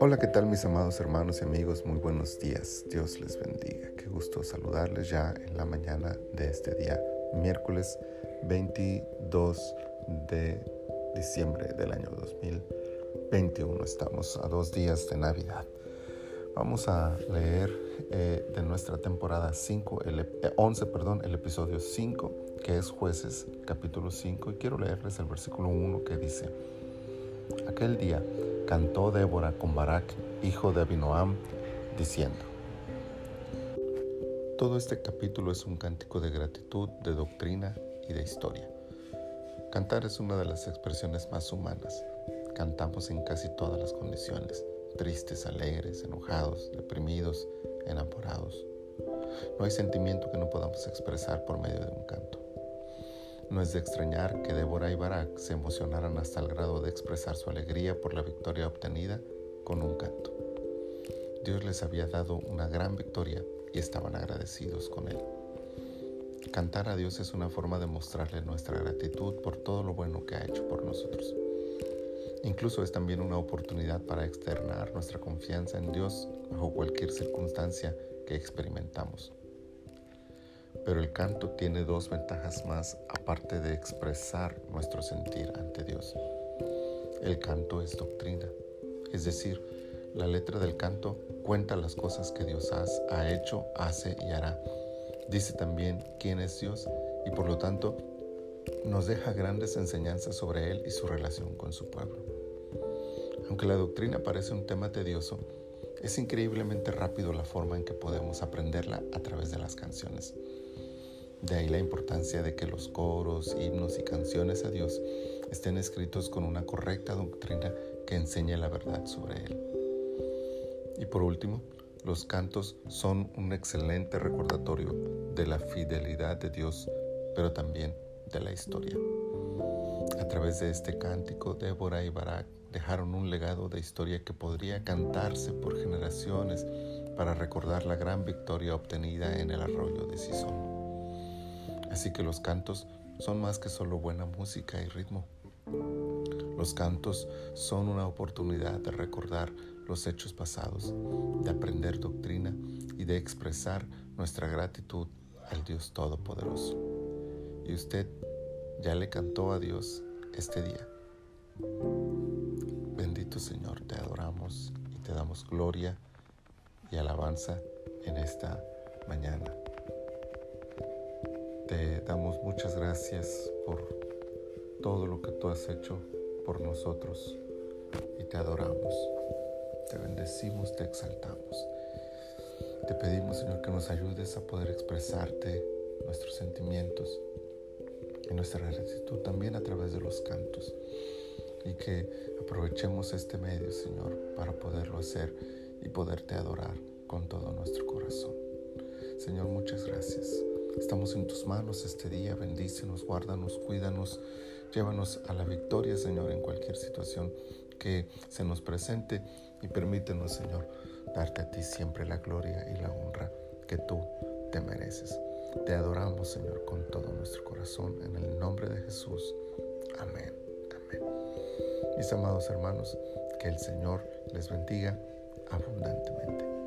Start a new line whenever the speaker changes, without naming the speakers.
Hola, ¿qué tal mis amados hermanos y amigos? Muy buenos días. Dios les bendiga. Qué gusto saludarles ya en la mañana de este día, miércoles 22 de diciembre del año 2021. Estamos a dos días de Navidad. Vamos a leer eh, de nuestra temporada 5, el 11, eh, perdón, el episodio 5, que es Jueces, capítulo 5, y quiero leerles el versículo 1 que dice, Aquel día cantó Débora con Barak, hijo de Abinoam, diciendo, Todo este capítulo es un cántico de gratitud, de doctrina y de historia. Cantar es una de las expresiones más humanas. Cantamos en casi todas las condiciones, tristes, alegres, enojados, deprimidos, enamorados. No hay sentimiento que no podamos expresar por medio de un canto. No es de extrañar que Débora y Barak se emocionaran hasta el grado de expresar su alegría por la victoria obtenida con un canto. Dios les había dado una gran victoria y estaban agradecidos con él. Cantar a Dios es una forma de mostrarle nuestra gratitud por todo lo bueno que ha hecho por nosotros. Incluso es también una oportunidad para externar nuestra confianza en Dios bajo cualquier circunstancia que experimentamos. Pero el canto tiene dos ventajas más aparte de expresar nuestro sentir ante Dios. El canto es doctrina, es decir, la letra del canto cuenta las cosas que Dios ha hecho, hace y hará. Dice también quién es Dios y por lo tanto nos deja grandes enseñanzas sobre Él y su relación con su pueblo. Aunque la doctrina parece un tema tedioso, es increíblemente rápido la forma en que podemos aprenderla a través de las canciones. De ahí la importancia de que los coros, himnos y canciones a Dios estén escritos con una correcta doctrina que enseñe la verdad sobre Él. Y por último, los cantos son un excelente recordatorio de la fidelidad de Dios, pero también de la historia. A través de este cántico, Débora y Barak dejaron un legado de historia que podría cantarse por generaciones para recordar la gran victoria obtenida en el arroyo de Sison. Así que los cantos son más que solo buena música y ritmo. Los cantos son una oportunidad de recordar los hechos pasados, de aprender doctrina y de expresar nuestra gratitud al Dios Todopoderoso. ¿Y usted ya le cantó a Dios este día? Bendito Señor, te adoramos y te damos gloria y alabanza en esta mañana. Te damos muchas gracias por todo lo que tú has hecho por nosotros y te adoramos. Te bendecimos, te exaltamos. Te pedimos, Señor, que nos ayudes a poder expresarte nuestros sentimientos y nuestra gratitud también a través de los cantos. Y que aprovechemos este medio, Señor, para poderlo hacer y poderte adorar con todo nuestro corazón. Señor, muchas gracias. Estamos en tus manos este día. Bendícenos, guárdanos, cuídanos. Llévanos a la victoria, Señor, en cualquier situación que se nos presente y permítenos, Señor, darte a ti siempre la gloria y la honra que tú te mereces. Te adoramos, Señor, con todo nuestro corazón, en el nombre de Jesús. Amén. Amén. Mis amados hermanos, que el Señor les bendiga abundantemente.